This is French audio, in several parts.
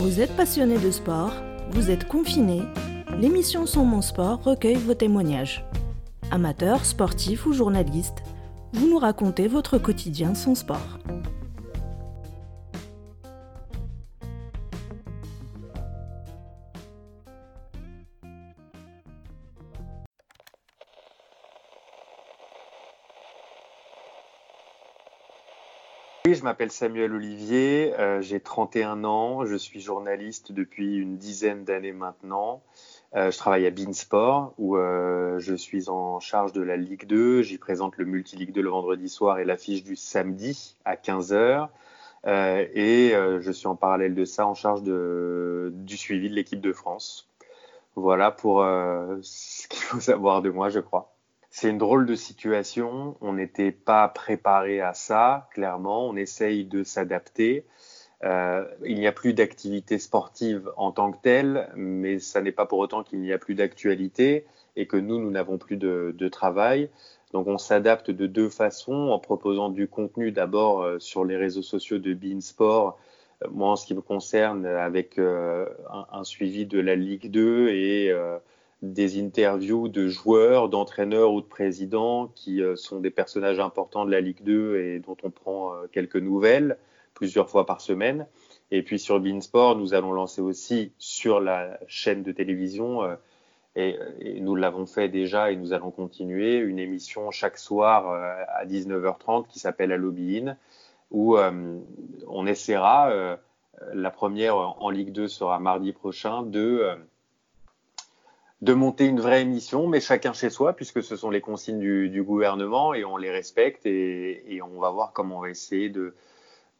Vous êtes passionné de sport, vous êtes confiné, l'émission Sans mon sport recueille vos témoignages. Amateurs, sportifs ou journalistes, vous nous racontez votre quotidien sans sport. M'appelle Samuel Olivier, euh, j'ai 31 ans, je suis journaliste depuis une dizaine d'années maintenant. Euh, je travaille à Beansport où euh, je suis en charge de la Ligue 2. J'y présente le Multi-Ligue 2 le vendredi soir et l'affiche du samedi à 15h. et je suis en parallèle de ça en charge du suivi de l'équipe de France. Voilà pour ce qu'il faut savoir de moi, je crois. C'est une drôle de situation. On n'était pas préparé à ça, clairement. On essaye de s'adapter. Euh, il n'y a plus d'activité sportive en tant que telle, mais ça n'est pas pour autant qu'il n'y a plus d'actualité et que nous, nous n'avons plus de, travail. Donc on s'adapte de deux façons, en proposant du contenu d'abord euh, sur les réseaux sociaux de Beansport, euh, moi en ce qui me concerne avec un, suivi de la Ligue 2 et des interviews de joueurs, d'entraîneurs ou de présidents qui euh, sont des personnages importants de la Ligue 2 et dont on prend euh, quelques nouvelles plusieurs fois par semaine. Et puis sur Beansport, nous allons lancer aussi sur la chaîne de télévision, euh, et, nous l'avons fait déjà et nous allons continuer, une émission chaque soir à 19h30 qui s'appelle Halloween, où on essaiera, la première en Ligue 2 sera mardi prochain, de de monter une vraie émission, mais chacun chez soi, puisque ce sont les consignes du, du gouvernement et on les respecte et, et, on va voir comment on va essayer de,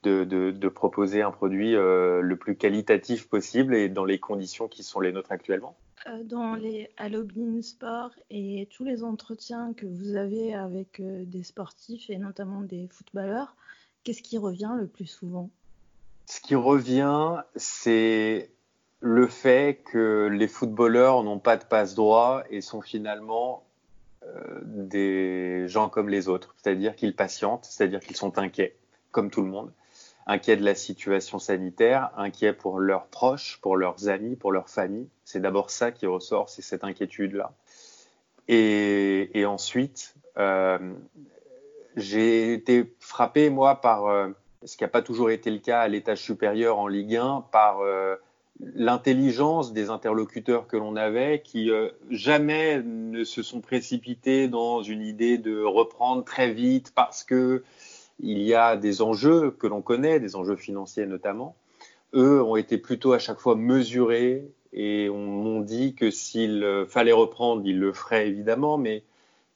de, de, de proposer un produit euh, le plus qualitatif possible et dans les conditions qui sont les nôtres actuellement. Euh, dans les Halloween Sport et tous les entretiens que vous avez avec euh, des sportifs et notamment des footballeurs, qu'est-ce qui revient le plus souvent? Ce qui revient, c'est le fait que les footballeurs n'ont pas de passe droit et sont finalement euh, des gens comme les autres, c'est-à-dire qu'ils patientent, c'est-à-dire qu'ils sont inquiets, comme tout le monde, inquiets de la situation sanitaire, inquiets pour leurs proches, pour leurs amis, pour leur famille. C'est d'abord ça qui ressort, c'est cette inquiétude-là. Et, et, ensuite, euh, j'ai été frappé, moi, par euh, ce qui n'a pas toujours été le cas à l'étage supérieur en Ligue 1, par euh, l'intelligence des interlocuteurs que l'on avait qui euh, jamais ne se sont précipités dans une idée de reprendre très vite parce que il y a des enjeux que l'on connaît, des enjeux financiers notamment. Eux ont été plutôt à chaque fois mesurés et m'ont dit que s'il fallait reprendre, ils le feraient évidemment, mais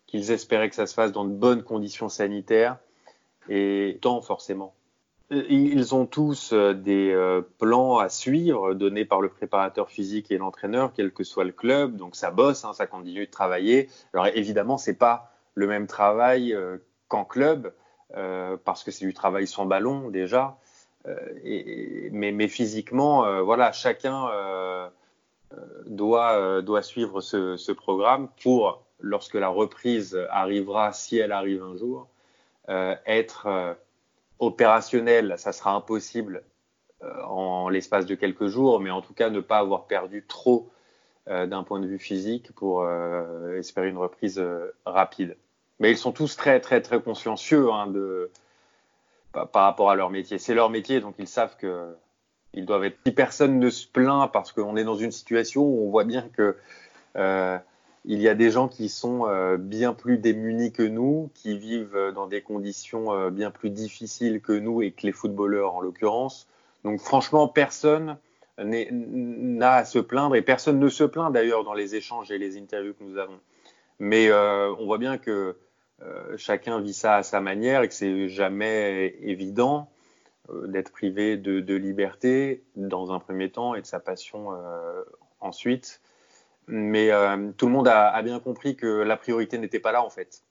qu'ils espéraient que ça se fasse dans de bonnes conditions sanitaires et tant forcément. Ils ont tous euh, des euh, plans à suivre donnés par le préparateur physique et l'entraîneur, quel que soit le club. Donc ça bosse, hein, ça continue de travailler. Alors évidemment, c'est pas le même travail euh, qu'en club euh, parce que c'est du travail sans ballon déjà. Euh, mais, physiquement, euh, voilà, chacun doit suivre ce, programme pour lorsque la reprise arrivera, si elle arrive un jour, être opérationnel, ça sera impossible euh, en l'espace de quelques jours, mais en tout cas ne pas avoir perdu trop euh, d'un point de vue physique pour euh, espérer une reprise rapide. Mais ils sont tous très très très consciencieux hein, de, par, rapport à leur métier. C'est leur métier, donc ils savent que ils doivent être. Si personne ne se plaint parce qu'on est dans une situation où on voit bien que il y a des gens qui sont euh, bien plus démunis que nous, qui vivent euh, dans des conditions euh, bien plus difficiles que nous et que les footballeurs en l'occurrence. Donc franchement, personne n'a à se plaindre et personne ne se plaint d'ailleurs dans les échanges et les interviews que nous avons. Mais on voit bien que chacun vit ça à sa manière et que c'est jamais évident d'être privé de, liberté dans un premier temps et de sa passion ensuite. Mais euh, tout le monde a, a, bien compris que la priorité n'était pas là en fait.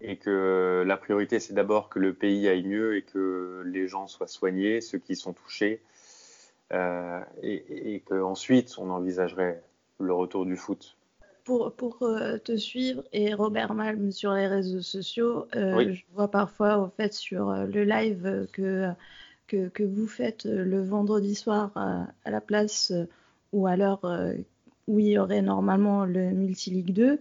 Et que la priorité, c'est d'abord que le pays aille mieux et que les gens soient soignés, ceux qui sont touchés. Euh, et, et qu'ensuite, on envisagerait le retour du foot. Pour, pour euh, te suivre et Robert Malm sur les réseaux sociaux, euh, oui. je vois parfois au fait sur le live que que, que, vous faites le vendredi soir à, la place ou à l'heure où il y aurait normalement le Multi-League 2,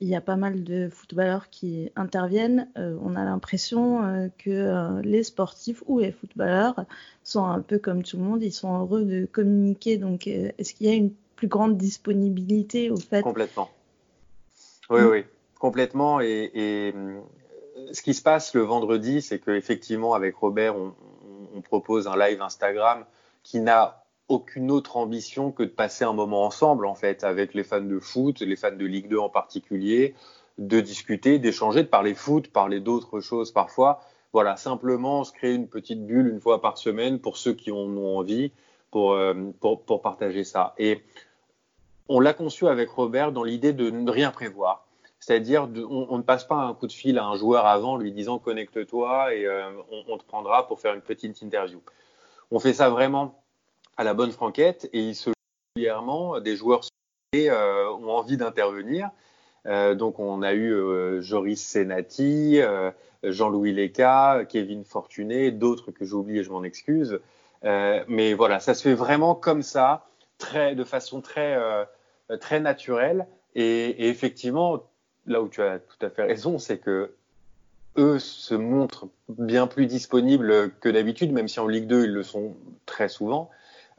il y a pas mal de footballeurs qui interviennent. Euh, on a l'impression euh, que euh, les sportifs ou les footballeurs sont un peu comme tout le monde, ils sont heureux de communiquer. Donc, est-ce qu'il y a une plus grande disponibilité au fait? Complètement. Oui, oui, complètement. Et, ce qui se passe le vendredi, c'est qu'effectivement, avec Robert, on propose un live Instagram qui n'a aucune autre ambition que de passer un moment ensemble, en fait, avec les fans de foot, les fans de Ligue 2 en particulier, de discuter, d'échanger, de parler foot, parler d'autres choses parfois. Voilà, simplement se créer une petite bulle une fois par semaine pour ceux qui en ont envie, pour, euh, pour, partager ça. Et on l'a conçu avec Robert dans l'idée de ne rien prévoir. C'est-à-dire, on, ne passe pas un coup de fil à un joueur avant lui disant connecte-toi et euh, on, te prendra pour faire une petite interview. On fait ça vraiment à la bonne franquette et il se régulièrement des joueurs euh, ont envie d'intervenir. Euh, donc on a eu euh, Joris Senati, Jean-Louis Leca, Kevin Fortuné, d'autres que j'oublie et je m'en excuse. Mais voilà, ça se fait vraiment comme ça, très, de façon très, très naturelle. Et, et, effectivement, là où tu as tout à fait raison, c'est que eux se montrent bien plus disponibles que d'habitude, même si en Ligue 2 ils le sont très souvent.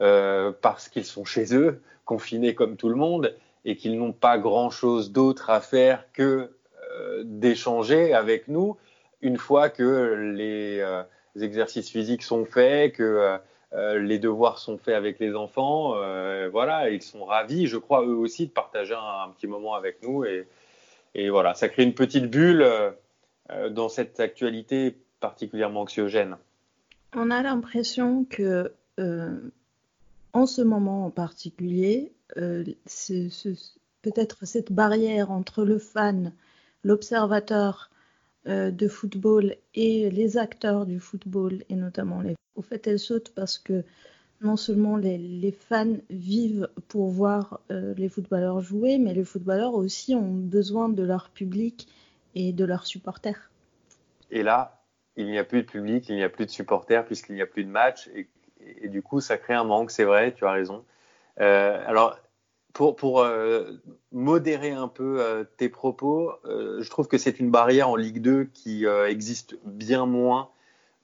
Euh, parce qu'ils sont chez eux, confinés comme tout le monde, et qu'ils n'ont pas grand-chose d'autre à faire que euh, d'échanger avec nous une fois que les, euh, exercices physiques sont faits, que les devoirs sont faits avec les enfants. voilà, ils sont ravis, je crois, eux aussi, de partager un, petit moment avec nous. Et, et, voilà, ça crée une petite bulle dans cette actualité particulièrement anxiogène. On a l'impression que en ce moment en particulier, euh, peut-être cette barrière entre le fan, l'observateur euh, de football et les acteurs du football, et notamment les... Au fait, elle saute parce que non seulement les, fans vivent pour voir euh, les footballeurs jouer, mais les footballeurs aussi ont besoin de leur public et de leurs supporters. Et là, il n'y a plus de public, il n'y a plus de supporters puisqu'il n'y a plus de match et, du coup, ça crée un manque, c'est vrai, tu as raison. Euh, alors, pour, pour euh, modérer un peu euh, tes propos, je trouve que c'est une barrière en Ligue 2 qui existe bien moins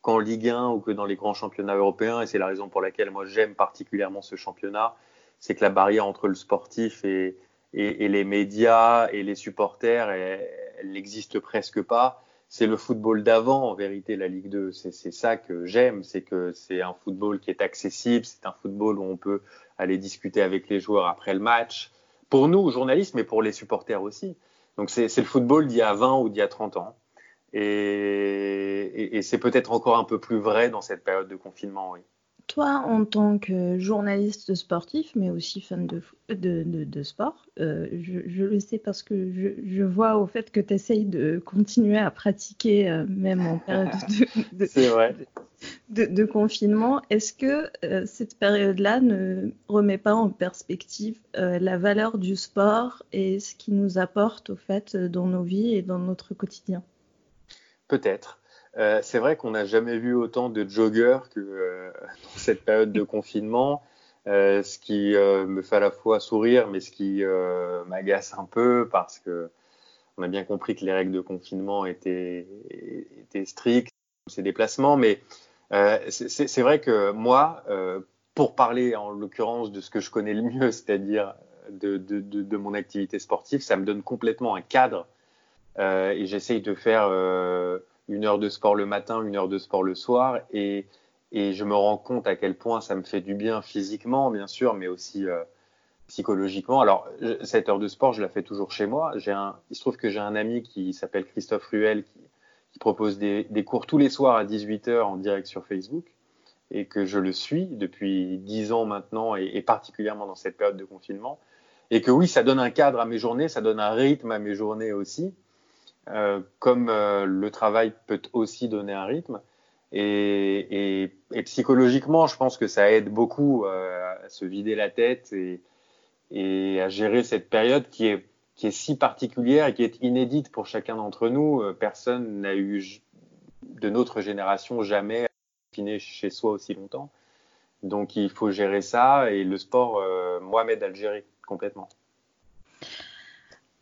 qu'en Ligue 1 ou que dans les grands championnats européens, et c'est la raison pour laquelle moi j'aime particulièrement ce championnat, c'est que la barrière entre le sportif et, et, et les médias et les supporters, elle n'existe presque pas c'est le football d'avant, en vérité, la Ligue 2. C'est ça que j'aime, c'est que c'est un football qui est accessible, c'est un football où on peut aller discuter avec les joueurs après le match. Pour nous, journalistes, mais pour les supporters aussi. Donc c'est le football d'il y a 20 ou d'il y a 30 ans. Et, et, et c'est peut-être encore un peu plus vrai dans cette période de confinement, oui toi, en tant que journaliste sportif, mais aussi fan de, de, de, sport, euh, je, le sais parce que je, vois au fait que tu essayes de continuer à pratiquer euh, même en période de, de, confinement. Est-ce que euh, cette période-là ne remet pas en perspective la valeur du sport et ce qu'il nous apporte au fait dans nos vies et dans notre quotidien? Peut-être. Euh, c'est vrai qu'on n'a jamais vu autant de joggers que euh, dans cette période de confinement, euh, ce qui me fait à la fois sourire, mais ce qui m'agace un peu parce que on a bien compris que les règles de confinement étaient, strictes, ces déplacements, mais c'est vrai que moi, pour parler en l'occurrence de ce que je connais le mieux, c'est-à-dire de, mon activité sportive, ça me donne complètement un cadre et j'essaye de faire une heure de sport le matin, une heure de sport le soir, et, et je me rends compte à quel point ça me fait du bien physiquement, bien sûr, mais aussi euh, psychologiquement. Alors, cette heure de sport, je la fais toujours chez moi. Un, il se trouve que j'ai un ami qui s'appelle Christophe Ruel, qui, propose des, des, cours tous les soirs à 18h en direct sur Facebook, et que je le suis depuis 10 ans maintenant, et particulièrement dans cette période de confinement. Et que oui, ça donne un cadre à mes journées, ça donne un rythme à mes journées aussi. Euh, comme euh, le travail peut aussi donner un rythme. Et, psychologiquement, je pense que ça aide beaucoup euh, à se vider la tête et, à gérer cette période qui est, qui est si particulière et qui est inédite pour chacun d'entre nous. Personne n'a eu de notre génération jamais confiner chez soi aussi longtemps. Donc il faut gérer ça et le sport, moi, m'aide à le gérer complètement.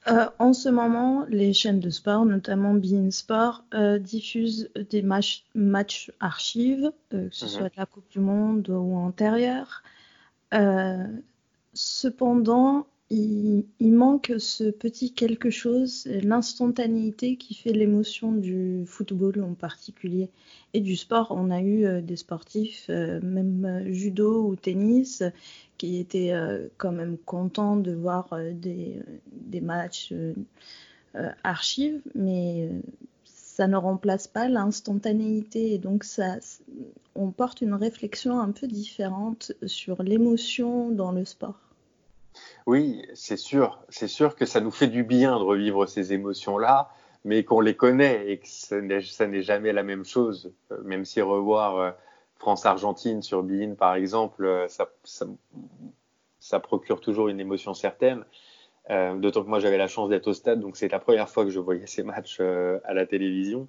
Euh, en ce moment, les chaînes de sport, notamment Bein Sport, euh, diffusent des matchs, archives, euh, que ce mhm. soit de la Coupe du Monde ou antérieure. cependant, il, manque ce petit quelque chose, l'instantanéité qui fait l'émotion du football en particulier et du sport. On a eu des sportifs, même judo ou tennis, qui étaient euh, quand même contents de voir euh, des, des, matchs euh, archives, mais ça ne remplace pas l'instantanéité. Et donc, ça, on porte une réflexion un peu différente sur l'émotion dans le sport. Oui, c'est sûr. C'est sûr que ça nous fait du bien de revivre ces émotions-là, mais qu'on les connaît et que ça n'est jamais la même chose. Même si revoir France-Argentine sur Bein, par exemple, euh, ça, procure toujours une émotion certaine. Euh, d'autant que moi, j'avais la chance d'être au stade, donc c'est la première fois que je voyais ces matchs euh, à la télévision.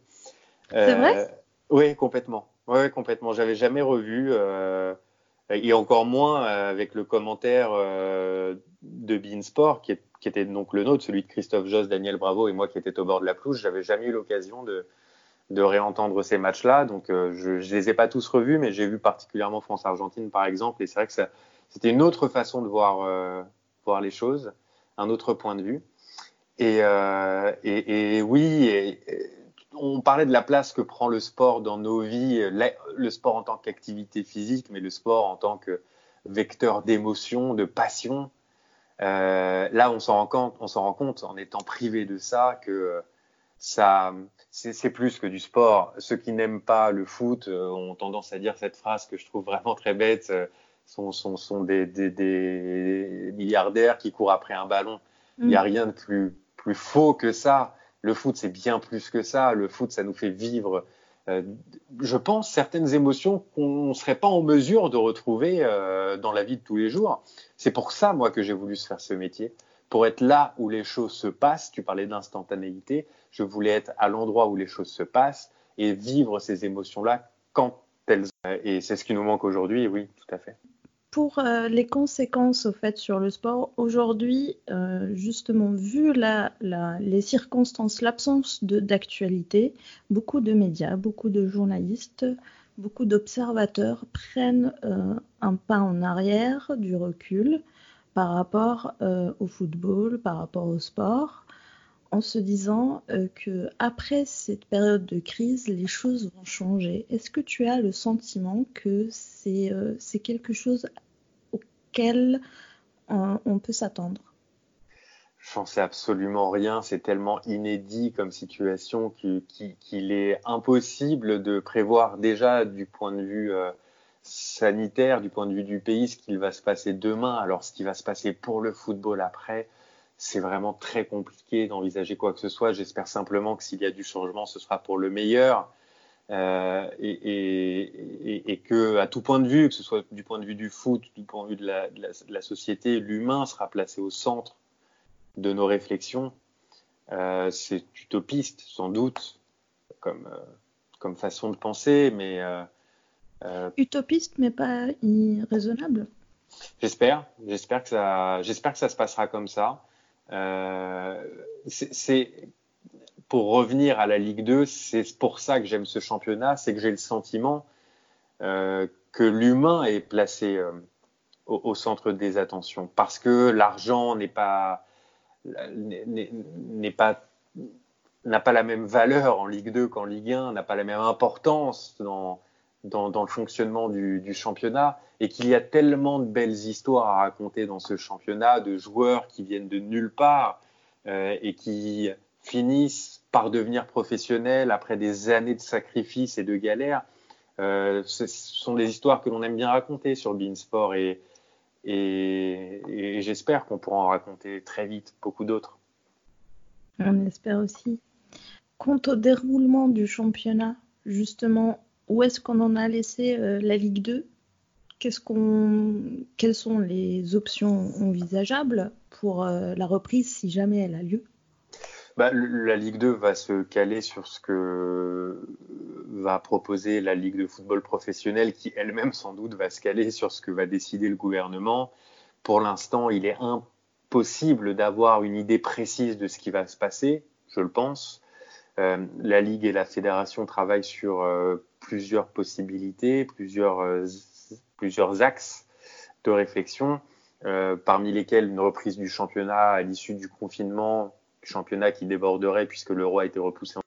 c'est vrai? Oui, complètement. Oui, complètement. J'avais jamais revu, et encore moins avec le commentaire de Bein Sport, qui, qui, était donc le nôtre, celui de Christophe Joss, Daniel Bravo et moi qui étais au bord de la pelouse. J'avais jamais eu l'occasion de, de réentendre ces matchs-là. Donc, euh, je ne les ai pas tous revus, mais j'ai vu particulièrement France-Argentine, par exemple. Et c'est vrai que c'était une autre façon de voir, euh, voir les choses, un autre point de vue. Et, euh, et, oui, on parlait de la place que prend le sport dans nos vies, le sport en tant qu'activité physique, mais le sport en tant que vecteur d'émotion, de passion. là, on s'en rend rend compte en étant privé de ça que ça, c'est plus que du sport. Ceux qui n'aiment pas le foot euh, ont tendance à dire cette phrase que je trouve vraiment très bête. Euh, sont, sont, sont des, des, des, milliardaires qui courent après un ballon. Il n'y a mm. rien de plus, plus faux que ça. Le foot, c'est bien plus que ça. Le foot, ça nous fait vivre, euh, je pense, certaines émotions qu'on ne serait pas en mesure de retrouver euh, dans la vie de tous les jours. C'est pour ça, moi, que j'ai voulu se faire ce métier pour être là où les choses se passent. Tu parlais d'instantanéité. Je voulais être à l'endroit où les choses se passent et vivre ces émotions-là quand elles. Et c'est ce qui nous manque aujourd'hui. Oui, tout à fait. Pour euh, les conséquences au fait sur le sport, aujourd'hui, euh, justement, vu la, les circonstances, l'absence d'actualité, beaucoup de médias, beaucoup de journalistes, beaucoup d'observateurs prennent euh, un pas en arrière, du recul, par rapport euh, au football, par rapport au sport, en se disant euh, que après cette période de crise, les choses vont changer. Est-ce que tu as le sentiment que c'est euh, quelque chose auquel on peut s'attendre? J'en sais absolument rien, c'est tellement inédit comme situation qu'il est impossible de prévoir déjà du point de vue sanitaire, du point de vue du pays, ce qu'il va se passer demain. Alors, ce qui va se passer pour le football après, c'est vraiment très compliqué d'envisager quoi que ce soit. J'espère simplement que s'il y a du changement, ce sera pour le meilleur. Euh, et, que à tout point de vue, que ce soit du point de vue du foot, du point de vue de la, société, l'humain sera placé au centre de nos réflexions. Euh, c'est utopiste, sans doute, comme, euh, façon de penser, mais Utopiste, mais pas irraisonnable. J'espère, j'espère que ça, j'espère que ça se passera comme ça. Euh, c'est pour revenir à la Ligue 2, c'est pour ça que j'aime ce championnat, c'est que j'ai le sentiment euh, que l'humain est placé au, centre des attentions, parce que l'argent n'est pas n'est pas n'a pas la même valeur en Ligue 2 qu'en Ligue 1, n'a pas la même importance dans dans, le fonctionnement du, championnat et qu'il y a tellement de belles histoires à raconter dans ce championnat de joueurs qui viennent de nulle part euh, et qui finissent par devenir professionnels après des années de sacrifices et de galères. Euh, ce sont des histoires que l'on aime bien raconter sur Beansport et, et, et j'espère qu'on pourra en raconter très vite beaucoup d'autres. On espère aussi. Quant au déroulement du championnat, justement, où est-ce qu'on en a laissé euh, la Ligue 2 Qu'est-ce qu'on, Quelles sont les options envisageables pour euh, la reprise si jamais elle a lieu? Bah, La Ligue 2 va se caler sur ce que va proposer la Ligue de football professionnel, qui elle-même sans doute va se caler sur ce que va décider le gouvernement. Pour l'instant, il est impossible d'avoir une idée précise de ce qui va se passer, je le pense. Euh, la Ligue et la Fédération travaillent sur euh, plusieurs possibilités, plusieurs, euh, plusieurs axes de réflexion, parmi lesquels une reprise du championnat à l'issue du confinement, championnat qui déborderait puisque l'euro a été repoussé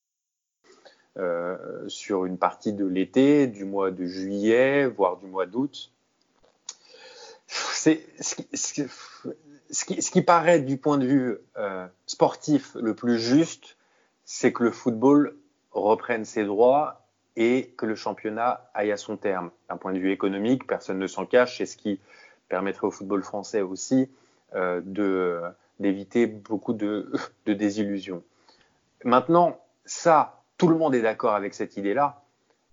sur une partie de l'été, du mois de juillet, voire du mois d'août. Ce, qui, paraît du point de vue sportif le plus juste, c'est que le football reprenne ses droits et que le championnat aille à son terme. D'un point de vue économique, personne ne s'en cache, c'est ce qui permettrait au football français aussi euh, d'éviter beaucoup de, désillusions. Maintenant, ça, tout le monde est d'accord avec cette idée-là,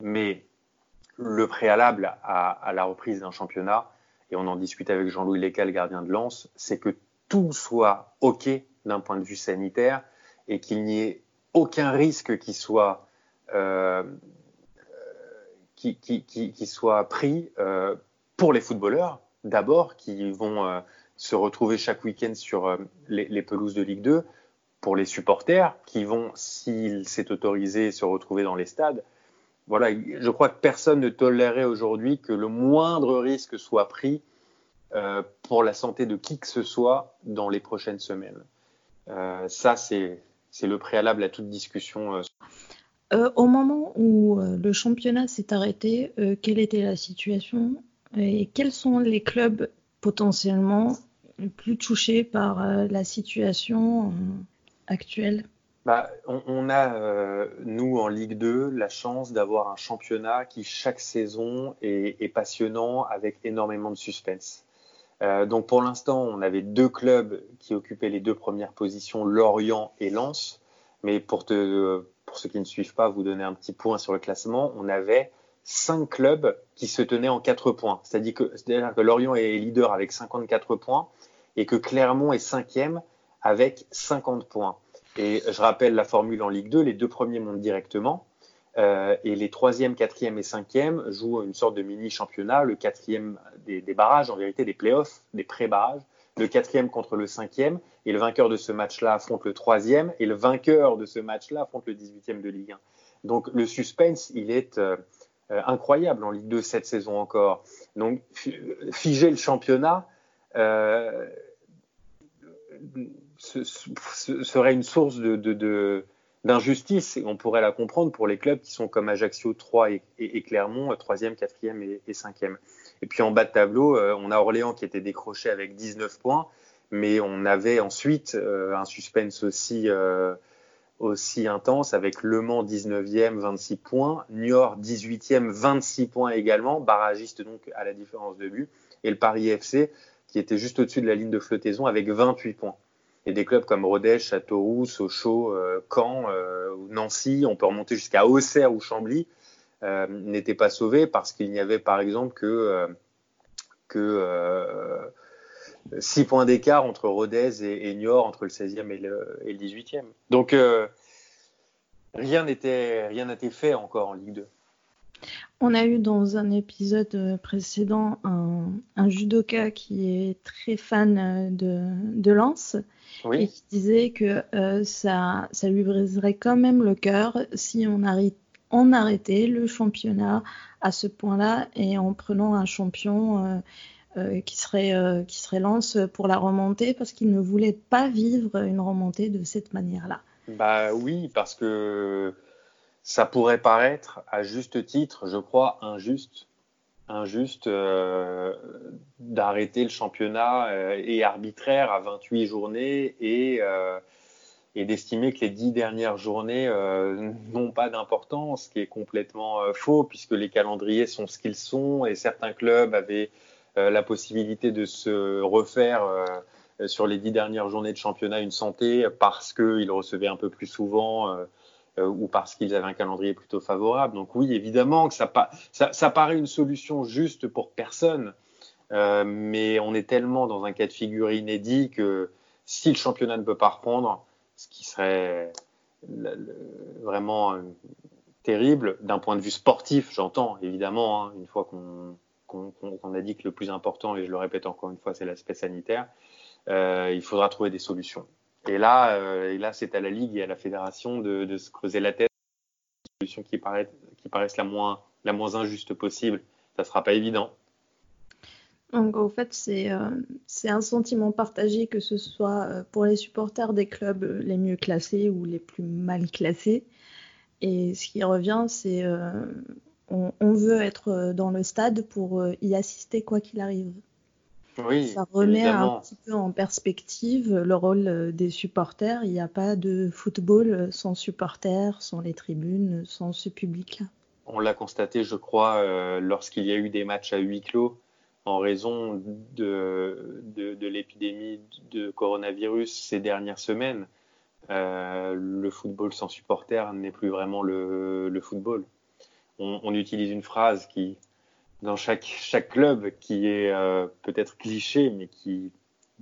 mais le préalable à, la reprise d'un championnat, et on en discute avec Jean-Louis Lécal, gardien de lance, c'est que tout soit OK d'un point de vue sanitaire et qu'il n'y ait aucun risque qui soit, euh, qui, qui, qui, soit pris euh, pour les footballeurs, d'abord, qui vont euh, se retrouver chaque week-end sur les, les, pelouses de Ligue 2, pour les supporters, qui vont, s'il s'est autorisé, se retrouver dans les stades. Voilà, je crois que personne ne tolérerait aujourd'hui que le moindre risque soit pris pour la santé de qui que ce soit dans les prochaines semaines. ça, c'est c'est le préalable à toute discussion. Euh. Euh, au moment où euh, le championnat s'est arrêté, quelle était la situation et quels sont les clubs potentiellement plus touchés par la situation actuelle? Bah, on, a, nous, en Ligue 2, la chance d'avoir un championnat qui, chaque saison, est passionnant avec énormément de suspense. Euh, donc pour l'instant, on avait deux clubs qui occupaient les deux premières positions, Lorient et Lens. Mais pour, ceux qui ne suivent pas, vous donner un petit point sur le classement, on avait cinq clubs qui se tenaient en quatre points. C'est-à-dire que, que Lorient est leader avec 54 points et que Clermont est cinquième avec 50 points. Et je rappelle la formule en Ligue 2, les deux premiers montent directement. Euh, et les troisième, quatrième et cinquième jouent une sorte de mini championnat. Le quatrième des, des barrages, en vérité des playoffs, des pré-barrages. Le quatrième contre le cinquième. Et le vainqueur de ce match-là affronte le troisième. Et le vainqueur de ce match-là affronte le 18e de Ligue 1. Donc le suspense, il est euh, euh, incroyable en Ligue 2 cette saison encore. Donc figer le championnat euh, serait une source de, d'injustice, et on pourrait la comprendre pour les clubs qui sont comme Ajaccio 3 et, et, et Clermont, 3e, 4e et, et 5e. Et puis en bas de tableau, euh, on a Orléans qui était décroché avec 19 points, mais on avait ensuite euh, un suspense aussi, euh, aussi intense avec Le Mans 19e, 26 points, Niort 18e, 26 points également, barragiste donc à la différence de but, et le Paris FC qui était juste au-dessus de la ligne de flottaison avec 28 points. Et des clubs comme Rodez, Châteauroux, Sochaux, Caen, Nancy, on peut remonter jusqu'à Auxerre ou Chambly, euh, n'étaient pas sauvés parce qu'il n'y avait par exemple que, que 6 points d'écart entre Rodez et, Niort, entre le 16e et le, et le 18e. Donc rien n'était rien n'était fait encore en Ligue 2. On a eu dans un épisode précédent un, judoka qui est très fan de, de Lens et qui disait que euh, ça, ça lui briserait quand même le cœur si on, on arrêtait le championnat à ce point-là et en prenant un champion euh, euh, qui serait qui serait Lens pour la remontée parce qu'il ne voulait pas vivre une remontée de cette manière-là. Bah oui, parce que ça pourrait paraître, à juste titre, je crois, injuste, injuste euh, d'arrêter le championnat euh, et arbitraire à 28 journées et, euh, et d'estimer que les 10 dernières journées n'ont pas d'importance, ce qui est complètement faux puisque les calendriers sont ce qu'ils sont et certains clubs avaient la possibilité de se refaire sur les 10 dernières journées de championnat une santé parce qu'ils recevaient un peu plus souvent euh, ou parce qu'ils avaient un calendrier plutôt favorable. Donc oui, évidemment que ça, paraît une solution juste pour personne, euh, mais on est tellement dans un cas de figure inédit que si le championnat ne peut pas reprendre, ce qui, serait vraiment terrible d'un point de vue sportif, j'entends évidemment, hein, une fois qu'on a dit que le plus important, et je le répète encore une fois, c'est l'aspect sanitaire, euh, il faudra trouver des solutions. Et là, euh, c'est à la Ligue et à la Fédération de, se creuser la tête des solutions qui, paraissent, qui paraissent la moins, la moins injuste possible. Ça ne sera pas évident. Donc, en fait, euh, c'est un sentiment partagé, que ce soit pour les supporters des clubs les mieux classés ou les plus mal classés. Et ce qui revient, c'est euh, on, veut être dans le stade pour euh, y assister quoi qu'il arrive. Oui, ça remet un petit peu en perspective le rôle euh, des supporters. Il n'y a pas de football sans supporters, sans les tribunes, sans ce public-là. On l'a constaté, je crois, lorsqu'il y a eu des matchs à huis clos en raison de, l'épidémie de coronavirus ces dernières semaines. Euh, le football sans supporters n'est plus vraiment le, football. On, utilise une phrase qui, dans chaque, club, qui est euh, peut-être cliché, mais qui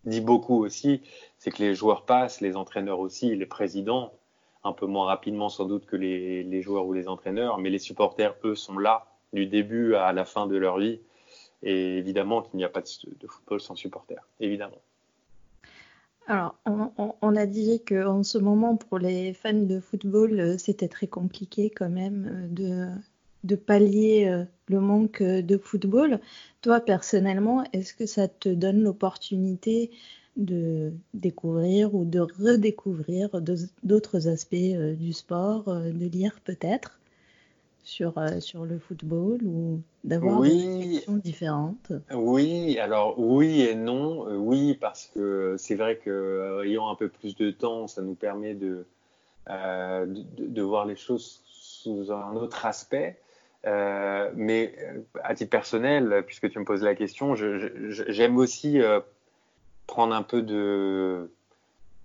dit beaucoup aussi, c'est que les joueurs passent, les entraîneurs aussi, les présidents, un peu moins rapidement sans doute que les joueurs ou les entraîneurs, mais les supporters, eux, sont là du début à la fin de leur vie. Et évidemment qu'il n'y a pas de football sans supporters, évidemment. Alors, on, a dit qu'en ce moment, pour les fans de football, euh, c'était très compliqué quand même euh, de, pallier euh, le manque de football. Toi, personnellement, est-ce que ça te donne l'opportunité de découvrir ou de redécouvrir d'autres aspects du sport, de lire peut-être? Sur, euh, sur le football ou d'avoir des réflexions différentes Oui, alors oui et non. Euh, oui, parce que c'est vrai qu'ayant euh, un peu plus de temps, ça nous permet de, de, de, voir les choses sous un autre aspect. mais à titre personnel, puisque tu me poses la question, j'aime aussi prendre un peu de,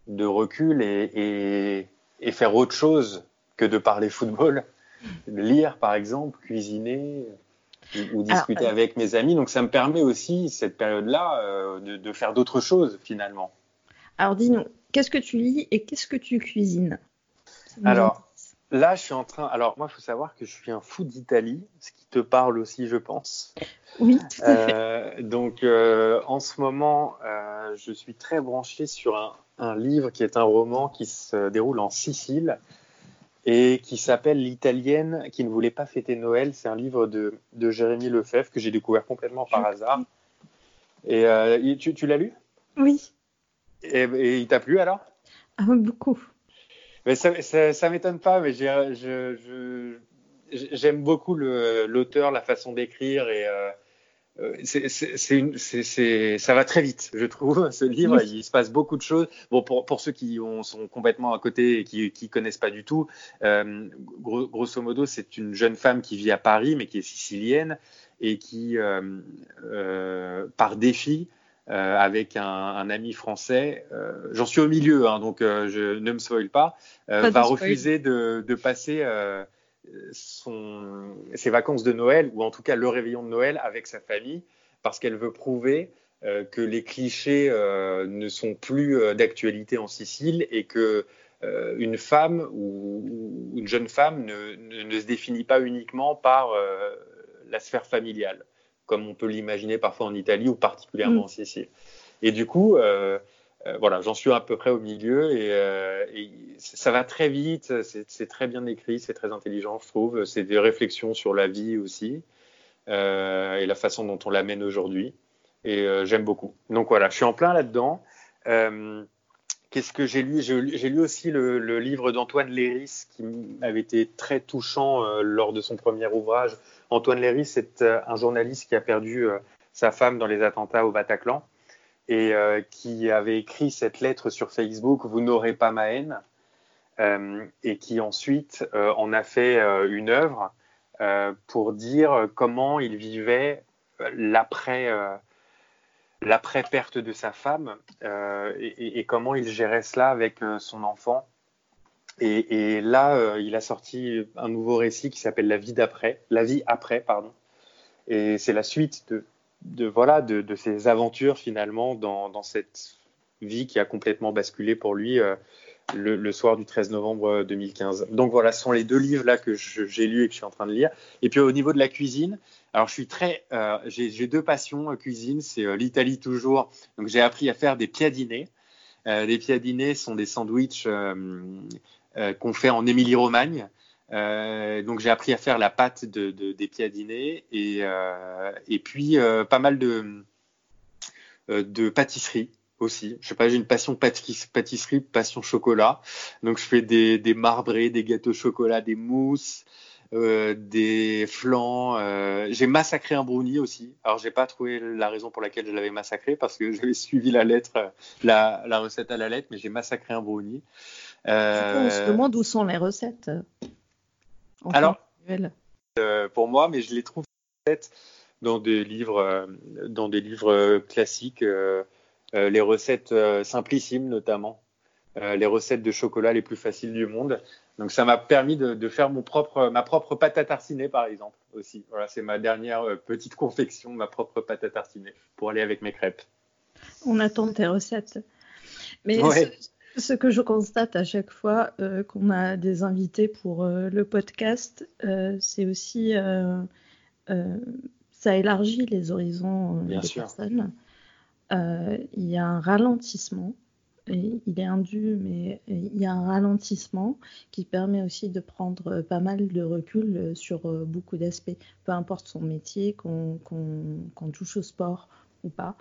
de recul et, et, et faire autre chose que de parler football lire par exemple, cuisiner ou, discuter euh, avec mes amis. Donc ça me permet aussi, cette période-là, euh, de, faire d'autres choses finalement. Alors dis-nous, qu'est-ce que tu lis et qu'est-ce que tu cuisines? Alors là, je suis en train. Alors moi, il faut savoir que je suis un fou d'Italie, ce qui te parle aussi, je pense. Oui, tout à fait. Euh, donc en ce moment, je suis très branché sur un, un livre qui est un roman qui se déroule en Sicile et qui s'appelle L'Italienne qui ne voulait pas fêter Noël. C'est un livre de, de Jérémy Lefebvre que j'ai découvert complètement par hasard. Et euh, tu, tu l'as lu? Oui. Et, et il t'a plu alors? Ah, Beaucoup. Mais ça, ça, ça m'étonne pas, mais j'aime beaucoup l'auteur, la façon d'écrire et, euh, c'est ça va très vite, je trouve, ce livre. Il se passe beaucoup de choses. Bon, pour, pour ceux qui ont, sont complètement à côté et qui ne connaissent pas du tout, euh, grosso modo, c'est une jeune femme qui vit à Paris, mais qui est sicilienne et qui, euh, euh par défi, euh, avec un, un, ami français, j'en suis au milieu, hein, donc je ne me spoil pas, va refuser de, de passer son, ses vacances de Noël, ou en tout cas le réveillon de Noël avec sa famille, parce qu'elle veut prouver euh, que les clichés euh, ne sont plus euh, d'actualité en Sicile et que une femme ou, une jeune femme ne, ne, se définit pas uniquement par la sphère familiale, comme on peut l'imaginer parfois en Italie ou particulièrement mm. en Sicile. Et du coup, voilà, j'en suis à peu près au milieu et, euh, ça va très vite, c'est très bien écrit, c'est très intelligent, je trouve. C'est des réflexions sur la vie aussi euh, et la façon dont on l'amène aujourd'hui. Et j'aime beaucoup. Donc voilà, je suis en plein là-dedans. Qu'est-ce que j'ai lu? J'ai lu aussi le, le livre d'Antoine Léris qui avait été très touchant lors de son premier ouvrage. Antoine Léris, c'est un journaliste qui a perdu sa femme dans les attentats au Bataclan et euh, qui avait écrit cette lettre sur Facebook, Vous n'aurez pas ma haine, euh, et qui ensuite euh, en a fait une œuvre pour dire comment il vivait l'après perte de sa femme et, et, comment il gérait cela avec son enfant. Et, et là, il a sorti un nouveau récit qui s'appelle La vie d'après, La vie après, pardon. Et c'est la suite de, de voilà de, de, ses aventures finalement dans, dans, cette vie qui a complètement basculé pour lui euh, le, soir du 13 novembre 2015. Donc voilà, ce sont les deux livres là que j'ai lus et que je suis en train de lire. Et puis au niveau de la cuisine, alors je suis très, euh, j'ai deux passions cuisine, c'est l'Italie toujours. Donc j'ai appris à faire des piadinés. les piadinés sont des sandwichs qu'on fait en Émilie-Romagne. Donc j'ai appris à faire la pâte de, des piadinés et, et puis pas mal de, de pâtisserie aussi. Je sais pas, j'ai une passion pâtisserie, passion chocolat. Donc je fais des, des marbrés, des gâteaux au chocolat, des mousses, euh, des flans. Euh, j'ai massacré un brownie aussi. Alors j'ai pas trouvé la raison pour laquelle je l'avais massacré parce que j'avais suivi la lettre, la, la, recette à la lettre, mais j'ai massacré un brownie. Euh, on se demande où sont les recettes. Alors, euh, pour moi, mais je les trouve dans des livres, dans des livres classiques. Euh, les recettes euh, simplissimes notamment, euh, les recettes de chocolat les plus faciles du monde. Donc ça m'a permis de, faire mon propre, ma propre pâte à tartiner par exemple aussi. Voilà, c'est ma dernière petite confection, ma propre pâte à tartiner pour aller avec mes crêpes. On attend tes recettes. Mais ce, que je constate à chaque fois qu'on a des invités pour le podcast, c'est aussi ça élargit les horizons des personnes. Euh, il y a un ralentissement. Et il est indu, mais il y a un ralentissement qui permet aussi de prendre pas mal de recul sur euh, beaucoup d'aspects, peu importe son métier, qu'on touche au sport ou pas.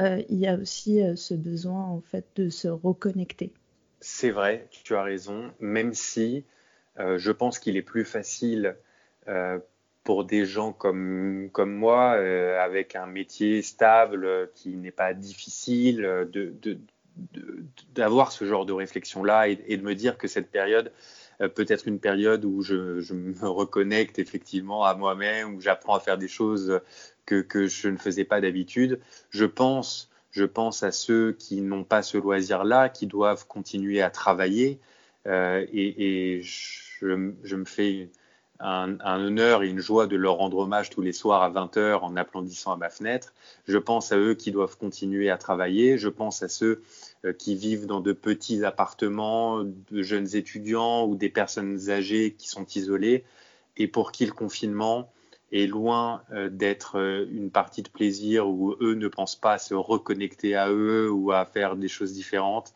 Euh, il y a aussi ce besoin en fait de se reconnecter. C'est vrai, tu as raison, même si je pense qu'il est plus facile pour des gens comme, moi, euh, avec un métier stable qui n'est pas difficile, d'avoir ce genre de réflexion-là et, de me dire que cette période euh, peut être une période où je, me reconnecte effectivement à moi-même, où j'apprends à faire des choses que, je ne faisais pas d'habitude. Je pense, je pense à ceux qui n'ont pas ce loisir-là, qui doivent continuer à travailler euh, et, je, me fais un, honneur et une joie de leur rendre hommage tous les soirs à 20h en applaudissant à ma fenêtre. Je pense à eux qui doivent continuer à travailler. Je pense à ceux euh, qui vivent dans de petits appartements, de jeunes étudiants ou des personnes âgées qui sont isolées et pour qui le confinement est loin euh, d'être euh, une partie de plaisir où eux ne pensent pas à se reconnecter à eux ou à faire des choses différentes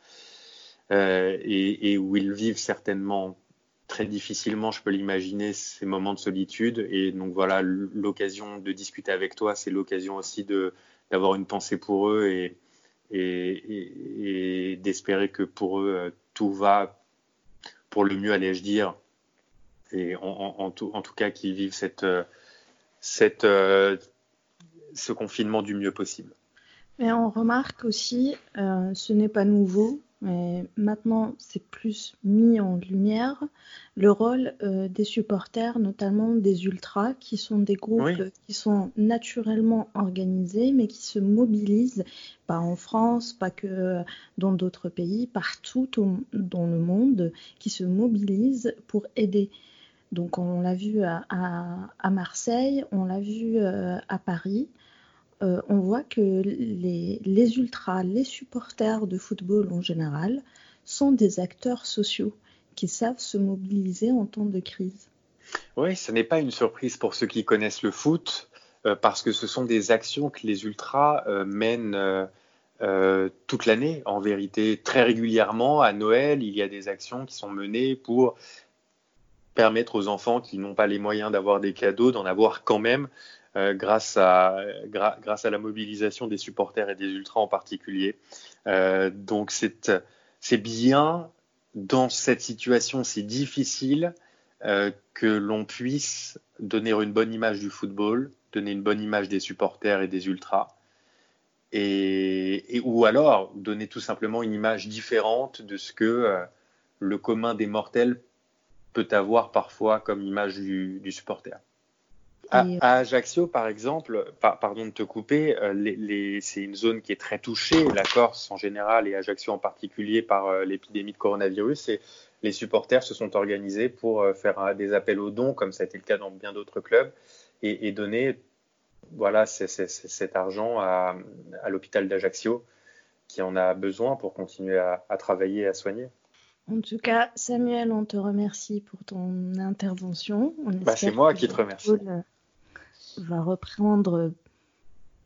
et, et où ils vivent certainement très difficilement, je peux l'imaginer, ces moments de solitude. Et donc voilà, l'occasion de discuter avec toi, c'est l'occasion aussi d'avoir une pensée pour eux et, et, d'espérer que pour eux, euh, tout va pour le mieux, allais-je dire. Et en, tout, en tout, cas, qu'ils vivent cette, euh, cette, euh, ce confinement du mieux possible. Mais on remarque aussi, ce n'est pas nouveau, mais maintenant, c'est plus mis en lumière le rôle euh, des supporters, notamment des ultras, qui sont des groupes qui sont naturellement organisés, mais qui se mobilisent, pas en France, pas que dans d'autres pays, partout dans le monde, qui se mobilisent pour aider. Donc on l'a vu à, Marseille, on l'a vu euh, à Paris. Euh, on voit que les, ultras, les supporters de football en général, sont des acteurs sociaux qui savent se mobiliser en temps de crise. Oui, ce n'est pas une surprise pour ceux qui connaissent le foot, euh, parce que ce sont des actions que les ultras mènent toute l'année. En vérité, très régulièrement, à Noël, il y a des actions qui sont menées pour permettre aux enfants qui n'ont pas les moyens d'avoir des cadeaux d'en avoir quand même euh, grâce, à, grâce à la mobilisation des supporters et des ultras en particulier. Euh, donc c'est bien dans cette situation si difficile euh, que l'on puisse donner une bonne image du football, donner une bonne image des supporters et des ultras, et, ou alors donner tout simplement une image différente de ce que le commun des mortels peut avoir parfois comme image du supporter. Euh, à, Ajaccio, par exemple, pardon de te couper, euh, c'est une zone qui est très touchée, la Corse en général et Ajaccio en particulier par euh, l'épidémie de coronavirus. Et les supporters se sont organisés pour faire des appels aux dons, comme ça a été le cas dans bien d'autres clubs, et, donner voilà, cet argent à, l'hôpital d'Ajaccio qui en a besoin pour continuer à, travailler et à soigner. En tout cas, Samuel, on te remercie pour ton intervention. Bah, c'est moi qui te remercie. Va reprendre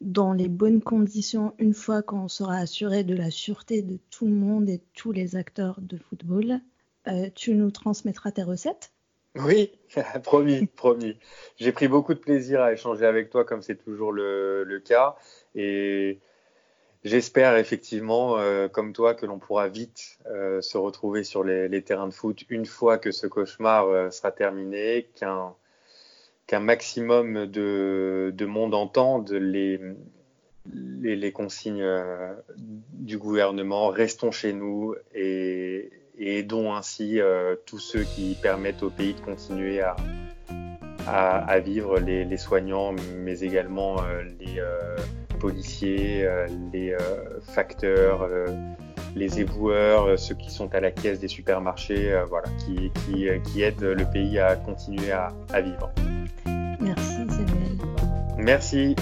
dans les bonnes conditions une fois qu'on sera assuré de la sûreté de tout le monde et tous les acteurs de football. Euh, tu nous transmettras tes recettes? Oui, promis, promis. J'ai pris beaucoup de plaisir à échanger avec toi comme c'est toujours le, cas. Et j'espère effectivement, euh, comme toi, que l'on pourra vite euh, se retrouver sur les, terrains de foot une fois que ce cauchemar sera terminé, qu'un maximum de, monde entende les, consignes du gouvernement. Restons chez nous et, aidons ainsi euh, tous ceux qui permettent au pays de continuer à, vivre, les, soignants, mais également euh, les euh, policiers, les facteurs, les éboueurs, ceux qui sont à la caisse des supermarchés, voilà, qui, qui, qui, aident le pays à continuer à, à vivre. Merci Samuel. Merci.